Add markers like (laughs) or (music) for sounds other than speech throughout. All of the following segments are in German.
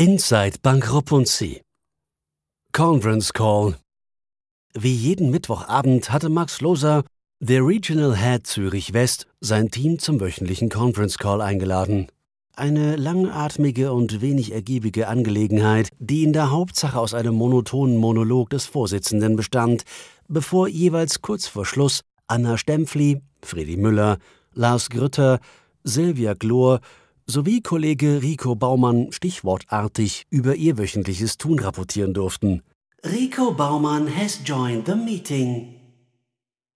Inside Bank Rapunzi. Conference Call. Wie jeden Mittwochabend hatte Max Loser, der Regional Head Zürich West, sein Team zum wöchentlichen Conference Call eingeladen. Eine langatmige und wenig ergiebige Angelegenheit, die in der Hauptsache aus einem monotonen Monolog des Vorsitzenden bestand, bevor jeweils kurz vor Schluss Anna Stempfli, Fredi Müller, Lars Grütter, Silvia Glor sowie Kollege Rico Baumann stichwortartig über ihr wöchentliches Tun rapportieren durften. Rico Baumann has joined the meeting.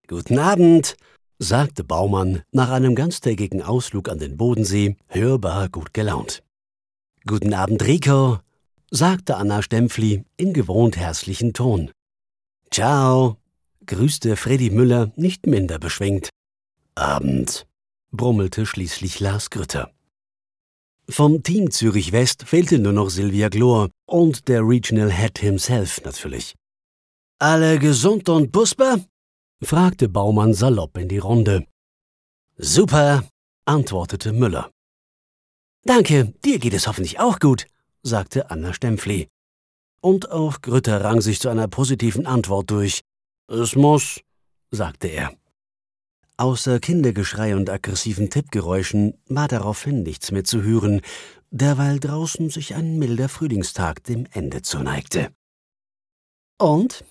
Guten Abend, sagte Baumann nach einem ganztägigen Ausflug an den Bodensee, hörbar gut gelaunt. Guten Abend, Rico, sagte Anna Stempfli in gewohnt herzlichen Ton. Ciao, grüßte Freddy Müller nicht minder beschwingt. Abend, brummelte schließlich Lars Grütter. Vom Team Zürich West fehlte nur noch Silvia Glor und der Regional Head himself natürlich. Alle gesund und busper? fragte Baumann salopp in die Runde. Super, antwortete Müller. Danke, dir geht es hoffentlich auch gut, sagte Anna Stempfli. Und auch Grütter rang sich zu einer positiven Antwort durch. Es muss, sagte er. Außer Kindergeschrei und aggressiven Tippgeräuschen war daraufhin nichts mehr zu hören, derweil draußen sich ein milder Frühlingstag dem Ende zuneigte. Und?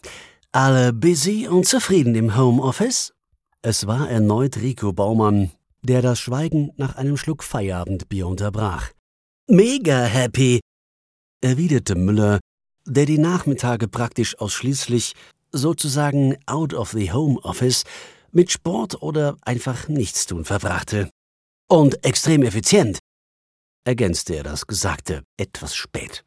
Alle busy und zufrieden im Homeoffice? Es war erneut Rico Baumann, der das Schweigen nach einem Schluck Feierabendbier unterbrach. Mega happy, erwiderte Müller, der die Nachmittage praktisch ausschließlich, sozusagen out of the home office, mit Sport oder einfach Nichtstun verbrachte. Und extrem effizient, ergänzte er das Gesagte etwas spät.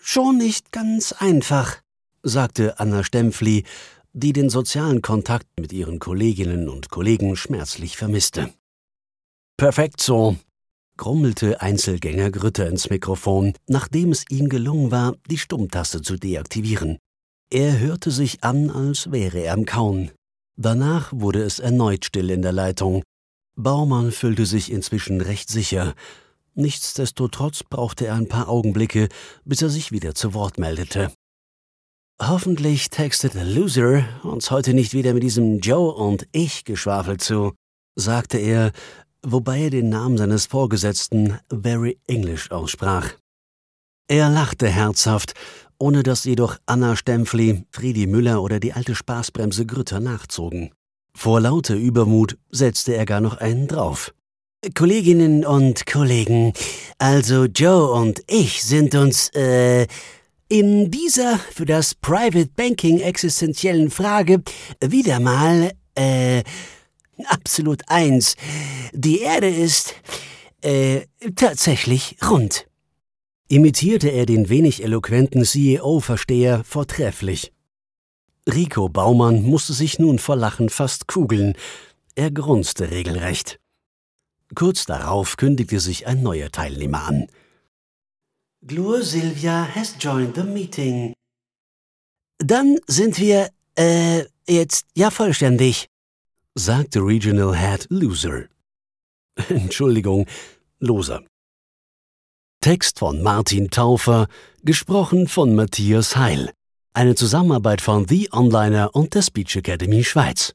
Schon nicht ganz einfach, sagte Anna Stempfli, die den sozialen Kontakt mit ihren Kolleginnen und Kollegen schmerzlich vermisste. Perfekt so, grummelte Einzelgänger Grütter ins Mikrofon, nachdem es ihm gelungen war, die Stummtaste zu deaktivieren. Er hörte sich an, als wäre er am Kauen. Danach wurde es erneut still in der Leitung. Baumann fühlte sich inzwischen recht sicher. Nichtsdestotrotz brauchte er ein paar Augenblicke, bis er sich wieder zu Wort meldete. Hoffentlich textet der Loser uns heute nicht wieder mit diesem Joe und ich Geschwafel zu, sagte er, wobei er den Namen seines Vorgesetzten very English aussprach. Er lachte herzhaft ohne dass jedoch Anna Stempfli, Friedi Müller oder die alte Spaßbremse Grütter nachzogen. Vor lauter Übermut setzte er gar noch einen drauf. Kolleginnen und Kollegen, also Joe und ich sind uns, äh, in dieser für das Private Banking existenziellen Frage wieder mal, äh, absolut eins. Die Erde ist, äh, tatsächlich rund imitierte er den wenig eloquenten CEO-Versteher vortrefflich. Rico Baumann musste sich nun vor Lachen fast kugeln. Er grunzte regelrecht. Kurz darauf kündigte sich ein neuer Teilnehmer an. Glur Silvia has joined the meeting. Dann sind wir, äh, jetzt ja vollständig, sagte Regional Head Loser. (laughs) Entschuldigung, Loser. Text von Martin Taufer, gesprochen von Matthias Heil. Eine Zusammenarbeit von The Onliner und der Speech Academy Schweiz.